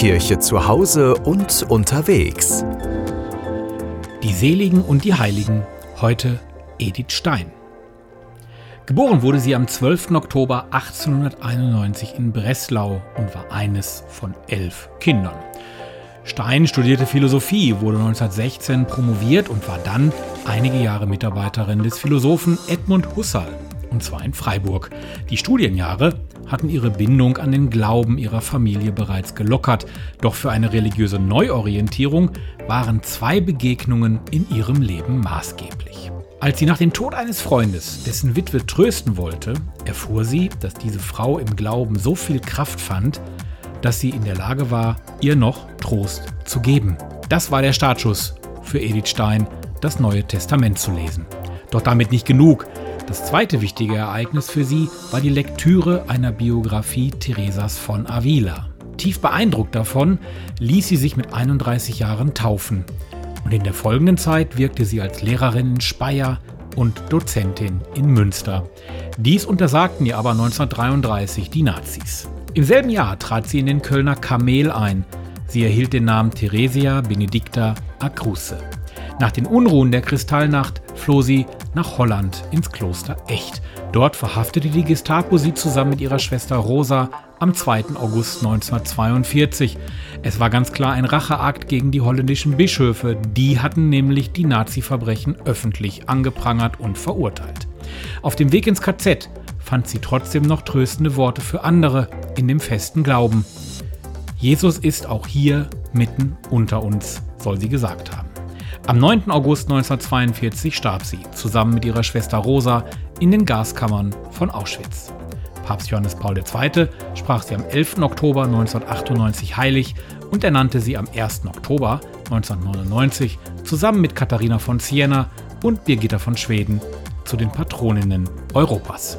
Kirche zu Hause und unterwegs. Die Seligen und die Heiligen. Heute Edith Stein. Geboren wurde sie am 12. Oktober 1891 in Breslau und war eines von elf Kindern. Stein studierte Philosophie, wurde 1916 promoviert und war dann einige Jahre Mitarbeiterin des Philosophen Edmund Husserl, und zwar in Freiburg. Die Studienjahre hatten ihre Bindung an den Glauben ihrer Familie bereits gelockert, doch für eine religiöse Neuorientierung waren zwei Begegnungen in ihrem Leben maßgeblich. Als sie nach dem Tod eines Freundes, dessen Witwe trösten wollte, erfuhr sie, dass diese Frau im Glauben so viel Kraft fand, dass sie in der Lage war, ihr noch Trost zu geben. Das war der Startschuss für Edith Stein, das Neue Testament zu lesen. Doch damit nicht genug. Das zweite wichtige Ereignis für sie war die Lektüre einer Biografie Theresas von Avila. Tief beeindruckt davon ließ sie sich mit 31 Jahren taufen. Und in der folgenden Zeit wirkte sie als Lehrerin in Speyer und Dozentin in Münster. Dies untersagten ihr aber 1933 die Nazis. Im selben Jahr trat sie in den Kölner Kamel ein. Sie erhielt den Namen Theresia Benedicta Acruce. Nach den Unruhen der Kristallnacht floh sie nach Holland ins Kloster Echt. Dort verhaftete die Gestapo sie zusammen mit ihrer Schwester Rosa am 2. August 1942. Es war ganz klar ein Racheakt gegen die holländischen Bischöfe. Die hatten nämlich die Nazi-Verbrechen öffentlich angeprangert und verurteilt. Auf dem Weg ins KZ fand sie trotzdem noch tröstende Worte für andere in dem festen Glauben. Jesus ist auch hier mitten unter uns, soll sie gesagt haben. Am 9. August 1942 starb sie, zusammen mit ihrer Schwester Rosa, in den Gaskammern von Auschwitz. Papst Johannes Paul II. sprach sie am 11. Oktober 1998 heilig und ernannte sie am 1. Oktober 1999 zusammen mit Katharina von Siena und Birgitta von Schweden zu den Patroninnen Europas.